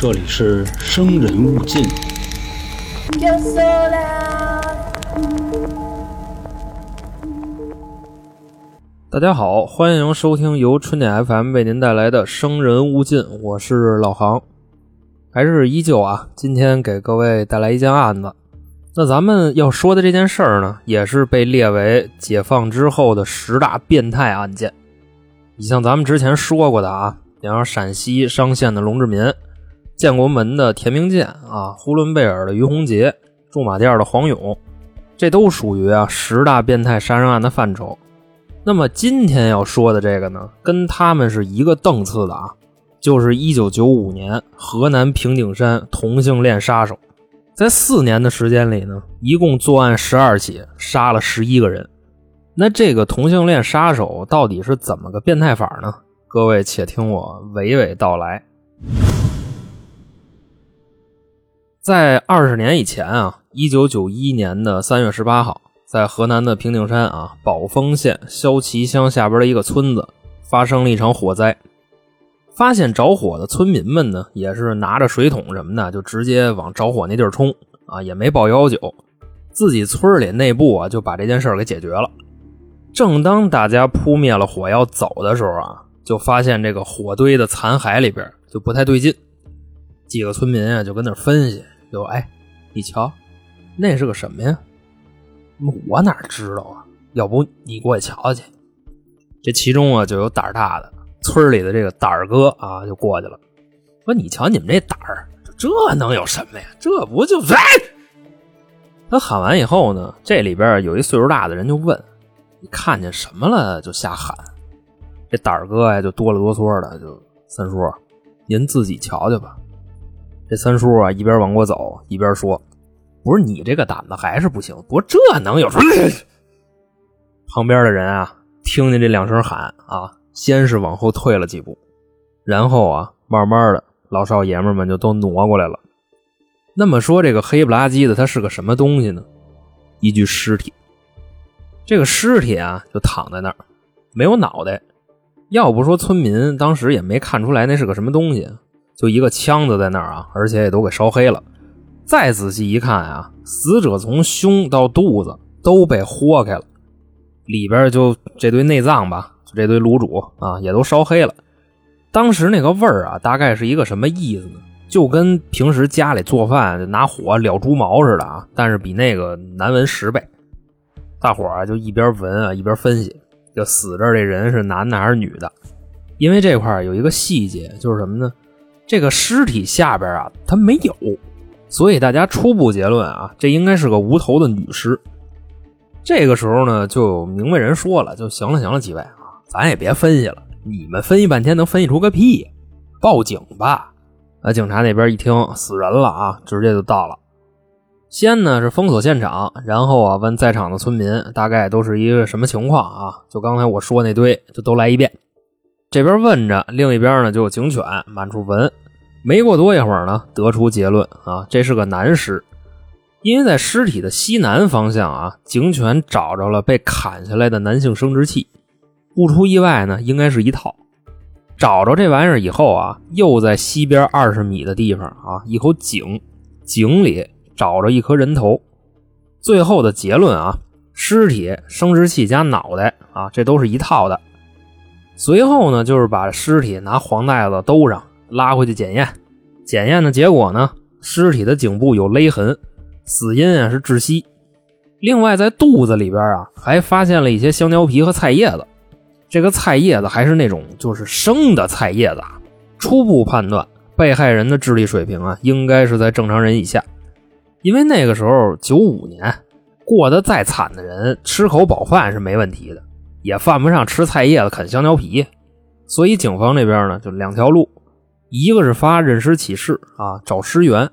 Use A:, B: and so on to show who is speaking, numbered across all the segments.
A: 这里是生人勿近。
B: 大家好，欢迎收听由春点 FM 为您带来的《生人勿近》，我是老航，还是依旧啊，今天给各位带来一件案子。那咱们要说的这件事儿呢，也是被列为解放之后的十大变态案件。你像咱们之前说过的啊，比方陕西商县的龙志民、建国门的田明建啊、呼伦贝尔的于洪杰、驻马店的黄勇，这都属于啊十大变态杀人案的范畴。那么今天要说的这个呢，跟他们是一个档次的啊，就是1995年河南平顶山同性恋杀手，在四年的时间里呢，一共作案十二起，杀了十一个人。那这个同性恋杀手到底是怎么个变态法呢？各位且听我娓娓道来。在二十年以前啊，1991年的3月18号。在河南的平顶山啊，宝丰县萧旗乡下边的一个村子，发生了一场火灾。发现着火的村民们呢，也是拿着水桶什么的，就直接往着火那地儿冲啊，也没报幺幺九，自己村里内部啊就把这件事儿给解决了。正当大家扑灭了火要走的时候啊，就发现这个火堆的残骸里边就不太对劲。几个村民啊就跟那分析，就哎，你瞧，那是个什么呀？我哪知道啊？要不你过去瞧瞧去。这其中啊，就有胆儿大的村里的这个胆儿哥啊，就过去了，说：“你瞧你们这胆儿，这能有什么呀？这不就……”哎！他喊完以后呢，这里边有一岁数大的人就问：“你看见什么了？”就瞎喊。这胆儿哥呀，就哆了哆嗦的，就三叔，您自己瞧瞧吧。这三叔啊，一边往过走，一边说。不是你这个胆子还是不行，不过这能有什么？旁边的人啊，听见这两声喊啊，先是往后退了几步，然后啊，慢慢的老少爷们们就都挪过来了。那么说这个黑不拉几的，它是个什么东西呢？一具尸体。这个尸体啊，就躺在那儿，没有脑袋。要不说村民当时也没看出来那是个什么东西，就一个腔子在那儿啊，而且也都给烧黑了。再仔细一看啊，死者从胸到肚子都被豁开了，里边就这堆内脏吧，就这堆卤煮啊，也都烧黑了。当时那个味儿啊，大概是一个什么意思呢？就跟平时家里做饭拿火燎猪毛似的啊，但是比那个难闻十倍。大伙儿就一边闻啊一边分析，就死这这人是男的还是女的？因为这块有一个细节，就是什么呢？这个尸体下边啊，它没有。所以大家初步结论啊，这应该是个无头的女尸。这个时候呢，就有明白人说了：“就行了，行了，几位啊，咱也别分析了，你们分析半天能分析出个屁？报警吧！”啊，警察那边一听死人了啊，直接就到了。先呢是封锁现场，然后啊问在场的村民大概都是一个什么情况啊？就刚才我说那堆，就都来一遍。这边问着，另一边呢就警犬满处闻。没过多一会儿呢，得出结论啊，这是个男尸，因为在尸体的西南方向啊，警犬找着了被砍下来的男性生殖器，不出意外呢，应该是一套。找着这玩意儿以后啊，又在西边二十米的地方啊，一口井，井里找着一颗人头。最后的结论啊，尸体、生殖器加脑袋啊，这都是一套的。随后呢，就是把尸体拿黄袋子兜上。拉回去检验，检验的结果呢，尸体的颈部有勒痕，死因啊是窒息。另外，在肚子里边啊，还发现了一些香蕉皮和菜叶子。这个菜叶子还是那种就是生的菜叶子。初步判断，被害人的智力水平啊，应该是在正常人以下。因为那个时候九五年，过得再惨的人，吃口饱饭是没问题的，也犯不上吃菜叶子啃香蕉皮。所以警方这边呢，就两条路。一个是发认尸启事啊，找尸源；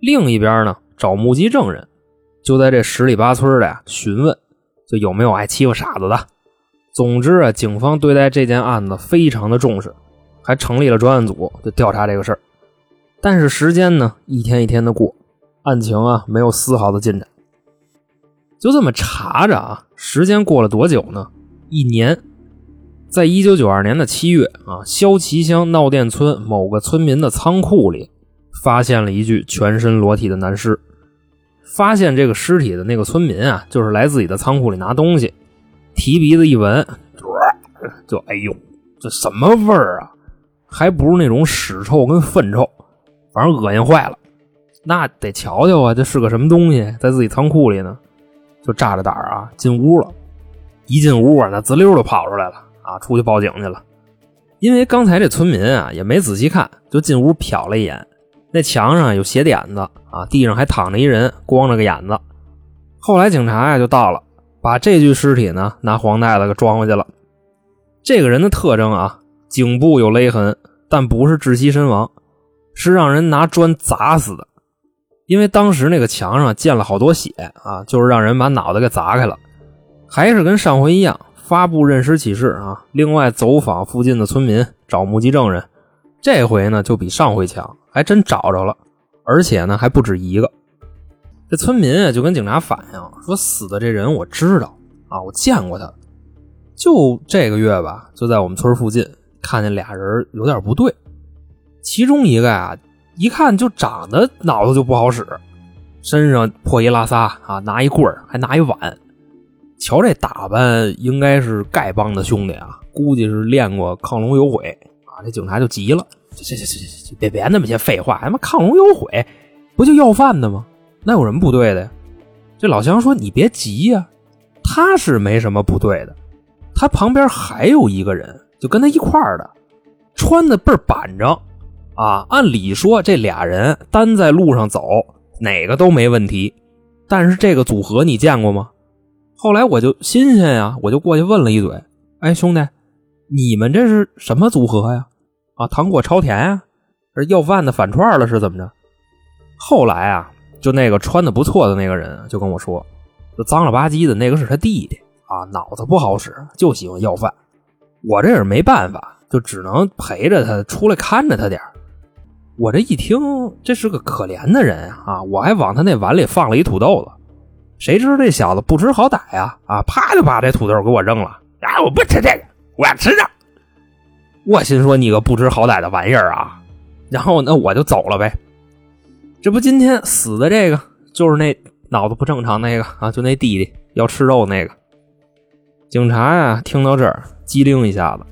B: 另一边呢，找目击证人，就在这十里八村的呀询问，就有没有爱欺负傻子的。总之啊，警方对待这件案子非常的重视，还成立了专案组，就调查这个事儿。但是时间呢，一天一天的过，案情啊没有丝毫的进展。就这么查着啊，时间过了多久呢？一年。在一九九二年的七月啊，萧旗乡闹店村某个村民的仓库里，发现了一具全身裸体的男尸。发现这个尸体的那个村民啊，就是来自己的仓库里拿东西，提鼻子一闻，就哎呦，这什么味儿啊？还不是那种屎臭跟粪臭，反正恶心坏了。那得瞧瞧啊，这是个什么东西，在自己仓库里呢？就炸着胆儿啊，进屋了。一进屋啊，那滋溜就跑出来了啊，出去报警去了。因为刚才这村民啊也没仔细看，就进屋瞟了一眼，那墙上有血点子啊，地上还躺着一人，光着个眼子。后来警察呀就到了，把这具尸体呢拿黄袋子给装回去了。这个人的特征啊，颈部有勒痕，但不是窒息身亡，是让人拿砖砸死的。因为当时那个墙上溅了好多血啊，就是让人把脑袋给砸开了。还是跟上回一样，发布认尸启事啊。另外走访附近的村民找目击证人，这回呢就比上回强，还真找着了，而且呢还不止一个。这村民啊就跟警察反映说，死的这人我知道啊，我见过他，就这个月吧，就在我们村附近看见俩人有点不对，其中一个啊。一看就长得脑子就不好使，身上破衣拉撒啊，拿一棍儿还拿一碗，瞧这打扮应该是丐帮的兄弟啊，估计是练过亢龙有悔啊。这警察就急了，行行行行行，别别那么些废话，他妈亢龙有悔不就要饭的吗？那有什么不对的呀？这老乡说你别急呀，他是没什么不对的，他旁边还有一个人就跟他一块儿的，穿的倍儿板正。啊，按理说这俩人单在路上走，哪个都没问题。但是这个组合你见过吗？后来我就新鲜呀，我就过去问了一嘴。哎，兄弟，你们这是什么组合呀？啊，糖果超甜呀？是要饭的反串了是怎么着？后来啊，就那个穿的不错的那个人就跟我说，就脏了吧唧的那个是他弟弟啊，脑子不好使，就喜欢要饭。我这也是没办法，就只能陪着他出来看着他点我这一听，这是个可怜的人啊！我还往他那碗里放了一土豆子，谁知这小子不知好歹呀！啊，啪就把这土豆给我扔了！啊，我不吃这个，我要吃这。我心说你个不知好歹的玩意儿啊！然后那我就走了呗。这不今天死的这个，就是那脑子不正常那个啊，就那弟弟要吃肉那个。警察呀，听到这儿机灵一下子，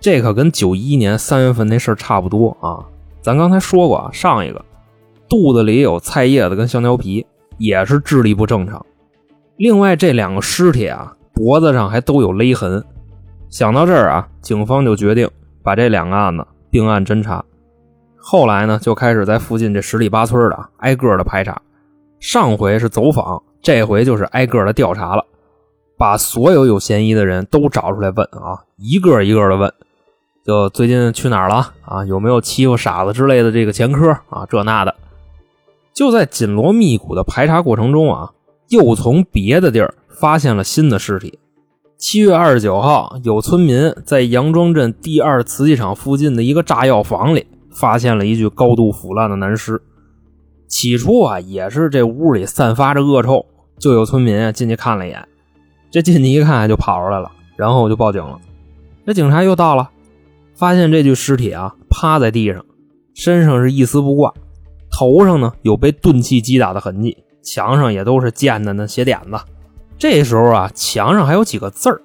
B: 这可跟九一年三月份那事儿差不多啊。咱刚才说过啊，上一个肚子里有菜叶子跟香蕉皮，也是智力不正常。另外这两个尸体啊，脖子上还都有勒痕。想到这儿啊，警方就决定把这两个案子并案侦查。后来呢，就开始在附近这十里八村的挨个的排查。上回是走访，这回就是挨个的调查了，把所有有嫌疑的人都找出来问啊，一个一个的问。就最近去哪儿了啊？有没有欺负傻子之类的这个前科啊？这那的，就在紧锣密鼓的排查过程中啊，又从别的地儿发现了新的尸体。七月二十九号，有村民在杨庄镇第二瓷器厂附近的一个炸药房里发现了一具高度腐烂的男尸。起初啊，也是这屋里散发着恶臭，就有村民进去看了一眼，这进去一看就跑出来了，然后就报警了。这警察又到了。发现这具尸体啊，趴在地上，身上是一丝不挂，头上呢有被钝器击打的痕迹，墙上也都是溅的那血点子。这时候啊，墙上还有几个字儿。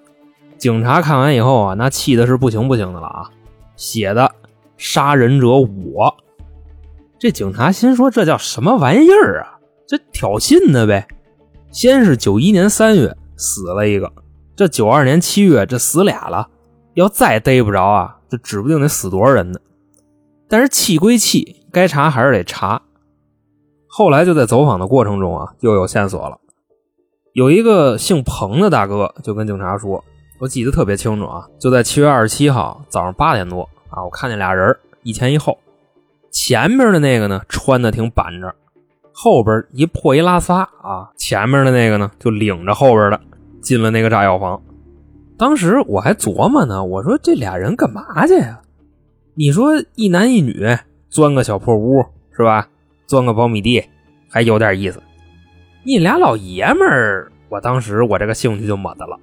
B: 警察看完以后啊，那气的是不行不行的了啊，写的“杀人者我”。这警察心说：“这叫什么玩意儿啊？这挑衅的呗！”先是九一年三月死了一个，这九二年七月这死俩了，要再逮不着啊！这指不定得死多少人呢，但是气归气，该查还是得查。后来就在走访的过程中啊，又有线索了。有一个姓彭的大哥就跟警察说：“我记得特别清楚啊，就在七月二十七号早上八点多啊，我看见俩人一前一后，前面的那个呢穿的挺板正，后边一破一拉撒啊，前面的那个呢就领着后边的进了那个炸药房。”当时我还琢磨呢，我说这俩人干嘛去呀？你说一男一女钻个小破屋是吧？钻个苞米地还有点意思。你俩老爷们儿，我当时我这个兴趣就没的了，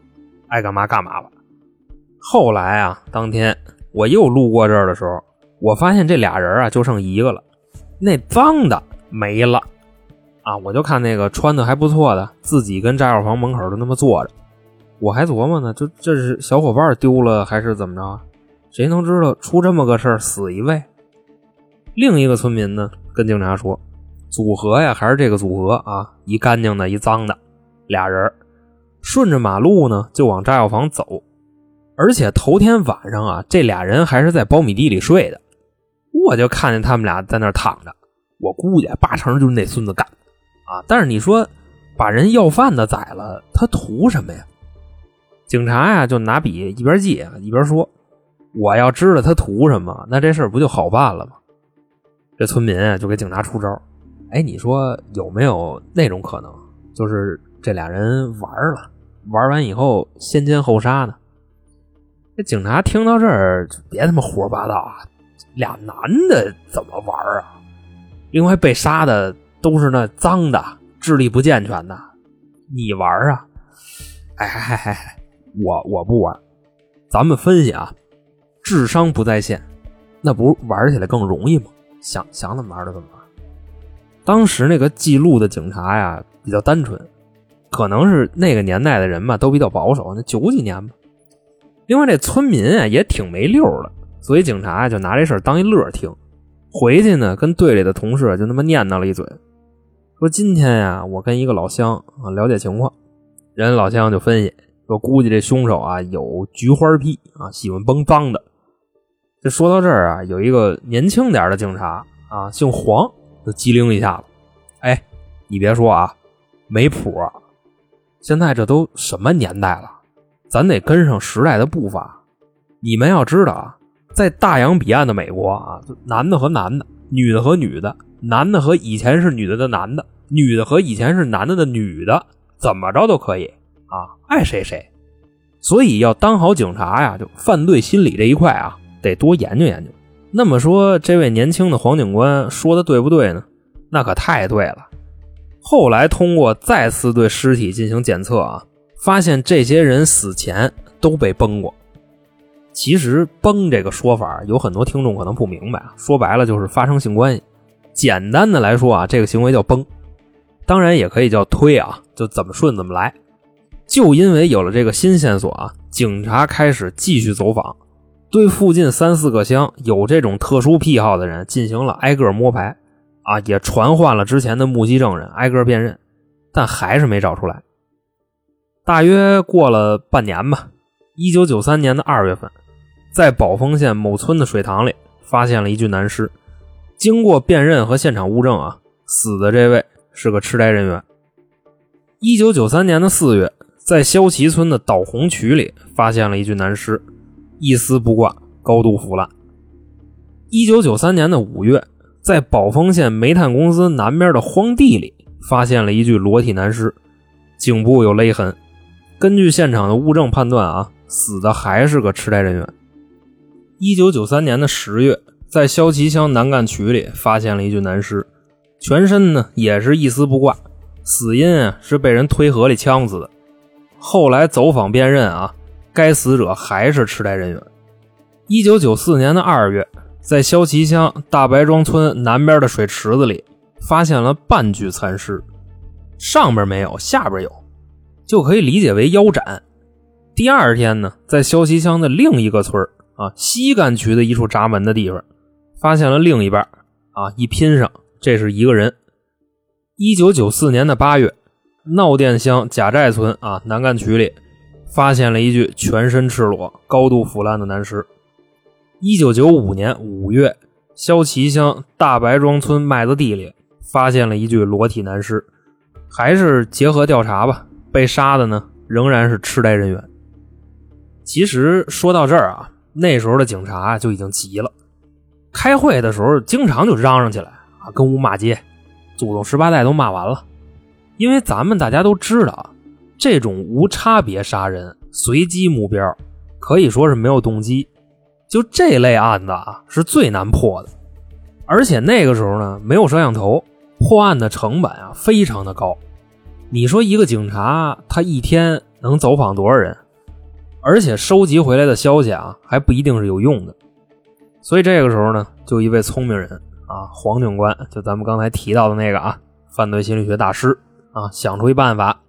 B: 爱干嘛干嘛吧。后来啊，当天我又路过这儿的时候，我发现这俩人啊就剩一个了。那脏的没了啊！我就看那个穿的还不错的，自己跟炸药房门口就那么坐着。我还琢磨呢，就这是小伙伴丢了还是怎么着？谁能知道出这么个事儿死一位？另一个村民呢，跟警察说，组合呀还是这个组合啊，一干净的，一脏的，俩人顺着马路呢就往炸药房走，而且头天晚上啊，这俩人还是在苞米地里睡的，我就看见他们俩在那躺着，我估计八成就是那孙子干的啊！但是你说把人要饭的宰了，他图什么呀？警察呀就拿笔一边记一边说：“我要知道他图什么，那这事儿不就好办了吗？”这村民啊就给警察出招：“哎，你说有没有那种可能，就是这俩人玩了，玩完以后先奸后杀呢？”这警察听到这儿，别他妈胡说八道啊！俩男的怎么玩啊？另外被杀的都是那脏的、智力不健全的，你玩啊？哎嗨嗨嗨！我我不玩，咱们分析啊，智商不在线，那不玩起来更容易吗？想想怎么玩就怎么玩。当时那个记录的警察呀比较单纯，可能是那个年代的人嘛都比较保守，那九几年吧。另外这村民啊也挺没溜的，所以警察就拿这事当一乐听。回去呢跟队里的同事就那么念叨了一嘴，说今天呀我跟一个老乡啊了解情况，人老乡就分析。说估计这凶手啊有菊花癖啊，喜欢崩脏的。这说到这儿啊，有一个年轻点的警察啊，姓黄，就机灵一下子。哎，你别说啊，没谱。现在这都什么年代了，咱得跟上时代的步伐。你们要知道啊，在大洋彼岸的美国啊，男的和男的，女的和女的，男的和以前是女的的男的，女的和以前是男的的女的，怎么着都可以。啊，爱谁谁，所以要当好警察呀，就犯罪心理这一块啊，得多研究研究。那么说，这位年轻的黄警官说的对不对呢？那可太对了。后来通过再次对尸体进行检测啊，发现这些人死前都被崩过。其实“崩”这个说法，有很多听众可能不明白啊。说白了就是发生性关系。简单的来说啊，这个行为叫崩，当然也可以叫推啊，就怎么顺怎么来。就因为有了这个新线索啊，警察开始继续走访，对附近三四个乡有这种特殊癖好的人进行了挨个摸排，啊，也传唤了之前的目击证人挨个辨认，但还是没找出来。大约过了半年吧，一九九三年的二月份，在宝丰县某村的水塘里发现了一具男尸，经过辨认和现场物证啊，死的这位是个痴呆人员。一九九三年的四月。在萧旗村的倒红渠里发现了一具男尸，一丝不挂，高度腐烂。一九九三年的五月，在宝丰县煤炭公司南边的荒地里发现了一具裸体男尸，颈部有勒痕。根据现场的物证判断啊，死的还是个痴呆人员。一九九三年的十月，在肖旗乡南干渠里发现了一具男尸，全身呢也是一丝不挂，死因啊是被人推河里呛死的。后来走访辨认啊，该死者还是痴呆人员。一九九四年的二月，在萧旗乡大白庄村南边的水池子里，发现了半具残尸，上边没有，下边有，就可以理解为腰斩。第二天呢，在萧旗乡的另一个村啊西干渠的一处闸门的地方，发现了另一半啊，一拼上，这是一个人。一九九四年的八月。闹店乡贾寨村啊，南干渠里发现了一具全身赤裸、高度腐烂的男尸。一九九五年五月，萧旗乡大白庄村麦子地里发现了一具裸体男尸，还是结合调查吧。被杀的呢，仍然是痴呆人员。其实说到这儿啊，那时候的警察就已经急了，开会的时候经常就嚷嚷起来啊，跟屋骂街，祖宗十八代都骂完了。因为咱们大家都知道，这种无差别杀人、随机目标，可以说是没有动机。就这类案子啊，是最难破的。而且那个时候呢，没有摄像头，破案的成本啊非常的高。你说一个警察他一天能走访多少人？而且收集回来的消息啊还不一定是有用的。所以这个时候呢，就一位聪明人啊，黄警官就咱们刚才提到的那个啊，犯罪心理学大师啊，想出一办法，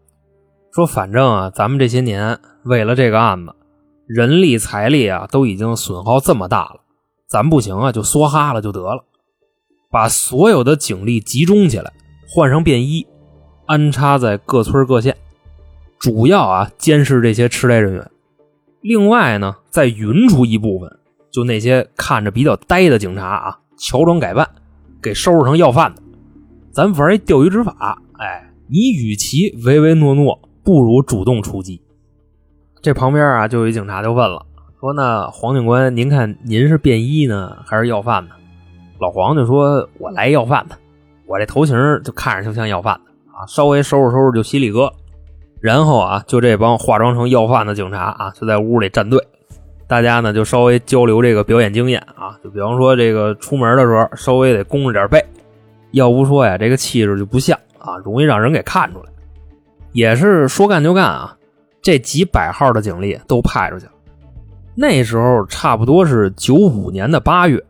B: 说反正啊，咱们这些年为了这个案子，人力财力啊都已经损耗这么大了，咱不行啊，就梭哈了就得了，把所有的警力集中起来，换上便衣，安插在各村各县，主要啊监视这些吃雷人员。另外呢，再匀出一部分，就那些看着比较呆的警察啊，乔装改扮，给收拾成要饭的。咱玩一钓鱼执法，哎，你与其唯唯诺诺，不如主动出击。这旁边啊，就有一警察就问了，说：“那黄警官，您看您是便衣呢，还是要饭呢？”老黄就说：“我来要饭的，我这头型就看着就像要饭的啊，稍微收拾收拾就犀利哥。”然后啊，就这帮化妆成要饭的警察啊，就在屋里站队，大家呢就稍微交流这个表演经验啊，就比方说这个出门的时候稍微得弓着点背，要不说呀这个气质就不像啊，容易让人给看出来。也是说干就干啊，这几百号的警力都派出去了。那时候差不多是九五年的八月，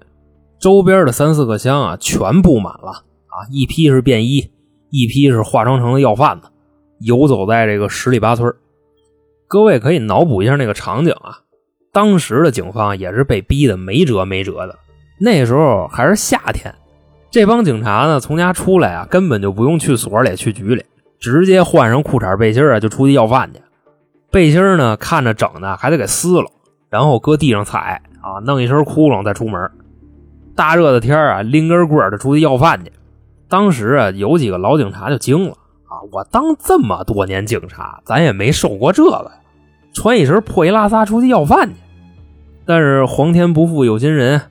B: 周边的三四个乡啊全布满了啊，一批是便衣，一批是化妆成的要饭的。游走在这个十里八村，各位可以脑补一下那个场景啊。当时的警方也是被逼的没辙没辙的。那时候还是夏天，这帮警察呢从家出来啊，根本就不用去所里去局里，直接换上裤衩背心啊就出去要饭去。背心呢看着整的还得给撕了，然后搁地上踩啊，弄一身窟窿再出门。大热的天啊，拎根棍就出去要饭去。当时啊，有几个老警察就惊了啊。我当这么多年警察，咱也没受过这个呀，穿一身破衣拉撒出去要饭去。但是皇天不负有心人，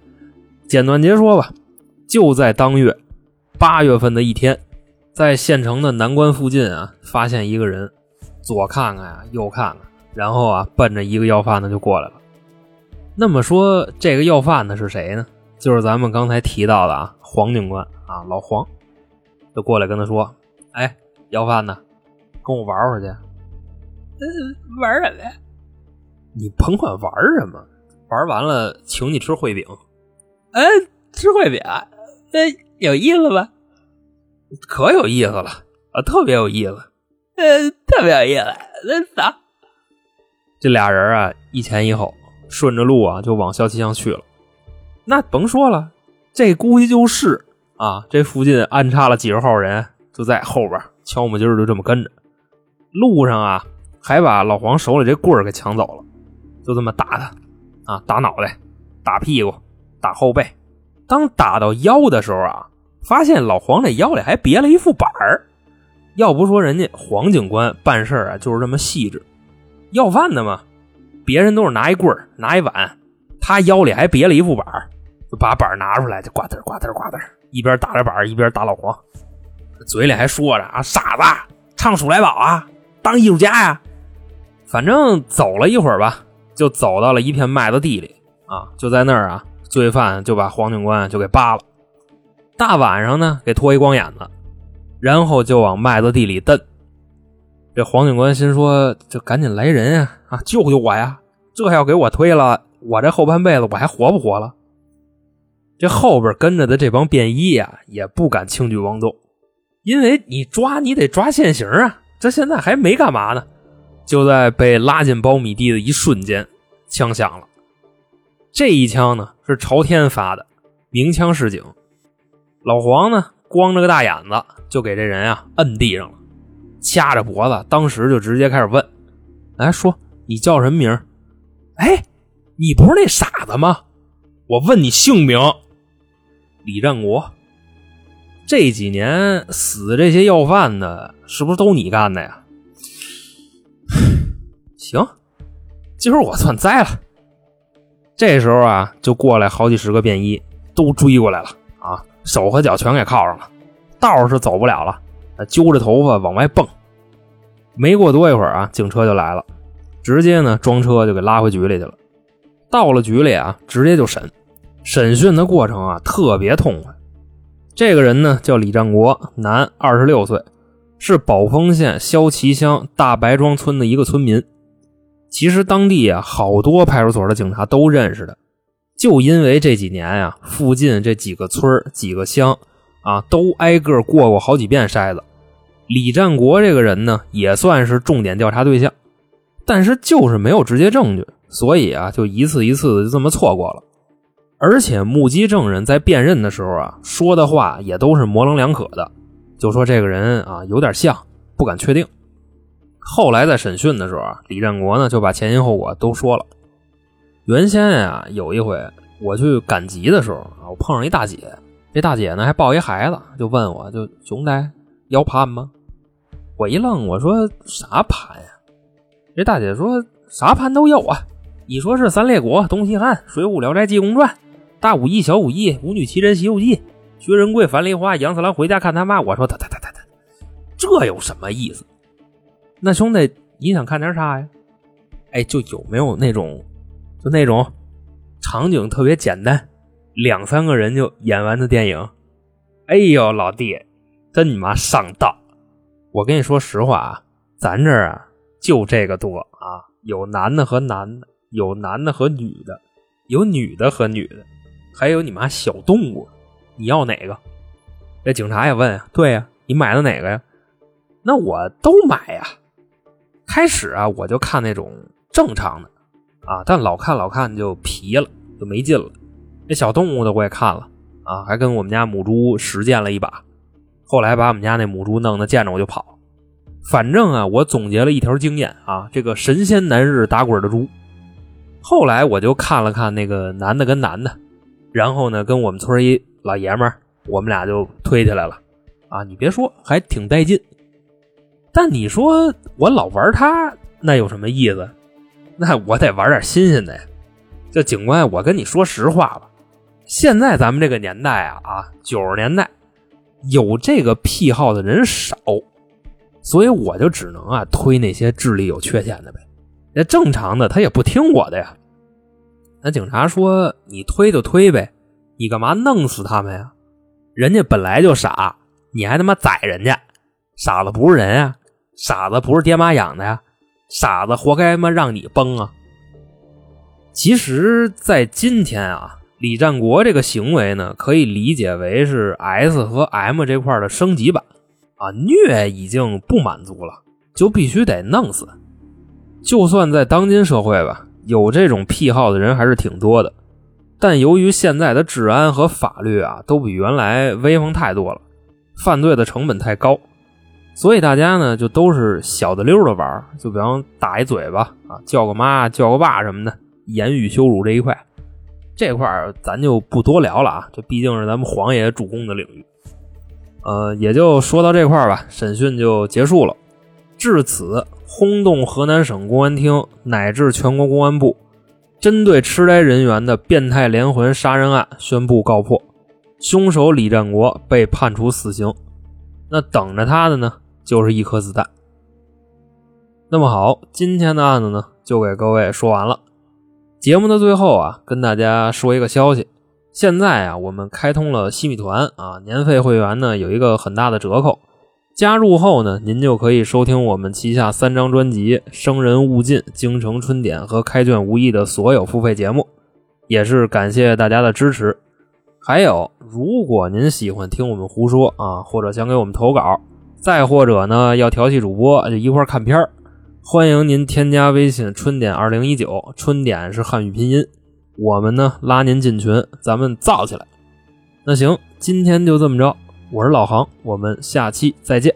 B: 简短截说吧，就在当月八月份的一天，在县城的南关附近啊，发现一个人，左看看呀，右看看，然后啊，奔着一个要饭的就过来了。那么说，这个要饭的是谁呢？就是咱们刚才提到的啊，黄警官啊，老黄，就过来跟他说：“哎。”要饭的，跟我玩会儿去。
C: 玩什么呀？
B: 你甭管玩什么，玩完了请你吃烩饼。
C: 哎，吃烩饼，那有意思吧？
B: 可有意思了啊，特别有意思。
C: 呃，特别有意思。那咋？
B: 这俩人啊，一前一后，顺着路啊就往肖七巷去了。那甭说了，这估计就是啊，这附近安插了几十号人，就在后边。敲木筋就这么跟着，路上啊，还把老黄手里这棍儿给抢走了，就这么打他，啊，打脑袋，打屁股，打后背。当打到腰的时候啊，发现老黄这腰里还别了一副板儿。要不说人家黄警官办事啊就是这么细致，要饭的嘛，别人都是拿一棍儿，拿一碗，他腰里还别了一副板儿，就把板儿拿出来，就呱嗒呱嗒呱嗒，一边打着板儿一边打老黄。嘴里还说着啊，傻子，唱《鼠来宝》啊，当艺术家呀。反正走了一会儿吧，就走到了一片麦子地里啊，就在那儿啊，罪犯就把黄警官就给扒了。大晚上呢，给脱一光眼子，然后就往麦子地里蹬。这黄警官心说：“就赶紧来人呀，啊，救救我呀！这要给我推了，我这后半辈子我还活不活了？”这后边跟着的这帮便衣呀，也不敢轻举妄动。因为你抓你得抓现行啊，这现在还没干嘛呢，就在被拉进苞米地的一瞬间，枪响了。这一枪呢是朝天发的，鸣枪示警。老黄呢光着个大眼子就给这人啊摁地上了，掐着脖子，当时就直接开始问：“来说你叫什么名？哎，你不是那傻子吗？我问你姓名，李占国。”这几年死这些要饭的，是不是都你干的呀？行，今儿我算栽了。这时候啊，就过来好几十个便衣，都追过来了，手和脚全给铐上了，道是走不了了，揪着头发往外蹦。没过多一会儿啊，警车就来了，直接呢装车就给拉回局里去了。到了局里啊，直接就审，审讯的过程啊特别痛快。这个人呢叫李占国，男，二十六岁，是宝丰县萧旗乡大白庄村的一个村民。其实当地啊好多派出所的警察都认识的，就因为这几年呀，附近这几个村几个乡啊，都挨个过过好几遍筛子。李占国这个人呢，也算是重点调查对象，但是就是没有直接证据，所以啊，就一次一次的就这么错过了。而且目击证人在辨认的时候啊，说的话也都是模棱两可的，就说这个人啊有点像，不敢确定。后来在审讯的时候啊，李占国呢就把前因后果都说了。原先呀，有一回我去赶集的时候啊，我碰上一大姐，这大姐呢还抱一孩子，就问我就兄弟要盘吗？我一愣，我说啥盘呀？这大姐说啥盘都有啊。你说是三列国、东西汉、水浒、聊斋、济公传、大武艺、小武艺、舞女奇珍、西游记、薛仁贵、樊梨花、杨四郎回家看他妈。我说他他他他他，这有什么意思？那兄弟你想看点啥呀？哎，就有没有那种？就那种场景特别简单，两三个人就演完的电影。哎呦，老弟，真你妈上当！我跟你说实话啊，咱这儿啊就这个多啊，有男的和男的，有男的和女的，有女的和女的，还有你妈小动物，你要哪个？这警察也问啊，对呀，你买的哪个呀？那我都买呀。开始啊，我就看那种正常的。啊，但老看老看就疲了，就没劲了。那小动物的我也看了啊，还跟我们家母猪实践了一把。后来把我们家那母猪弄得见着我就跑。反正啊，我总结了一条经验啊，这个神仙难日打滚的猪。后来我就看了看那个男的跟男的，然后呢，跟我们村一老爷们儿，我们俩就推起来了。啊，你别说，还挺带劲。但你说我老玩它，那有什么意思？那我得玩点新鲜的呀！这警官，我跟你说实话吧，现在咱们这个年代啊啊，九十年代有这个癖好的人少，所以我就只能啊推那些智力有缺陷的呗。那正常的他也不听我的呀。那警察说：“你推就推呗，你干嘛弄死他们呀？人家本来就傻，你还他妈宰人家，傻子不是人啊，傻子不是爹妈养的呀。”傻子活该吗？让你崩啊！其实，在今天啊，李战国这个行为呢，可以理解为是 S 和 M 这块的升级版啊。虐已经不满足了，就必须得弄死。就算在当今社会吧，有这种癖好的人还是挺多的。但由于现在的治安和法律啊，都比原来威风太多了，犯罪的成本太高。所以大家呢，就都是小的溜的玩就比方打一嘴巴啊，叫个妈，叫个爸什么的，言语羞辱这一块，这块咱就不多聊了啊，这毕竟是咱们黄爷主攻的领域。呃，也就说到这块吧，审讯就结束了。至此，轰动河南省公安厅乃至全国公安部，针对痴呆人员的变态连环杀人案宣布告破，凶手李占国被判处死刑。那等着他的呢？就是一颗子弹。那么好，今天的案子呢，就给各位说完了。节目的最后啊，跟大家说一个消息：现在啊，我们开通了西米团啊，年费会员呢有一个很大的折扣。加入后呢，您就可以收听我们旗下三张专辑《生人勿近》《京城春典》和《开卷无益》的所有付费节目。也是感谢大家的支持。还有，如果您喜欢听我们胡说啊，或者想给我们投稿。再或者呢，要调戏主播就一块看片儿欢迎您添加微信“春点二零一九”，春点是汉语拼音，我们呢拉您进群，咱们造起来。那行，今天就这么着，我是老航，我们下期再见。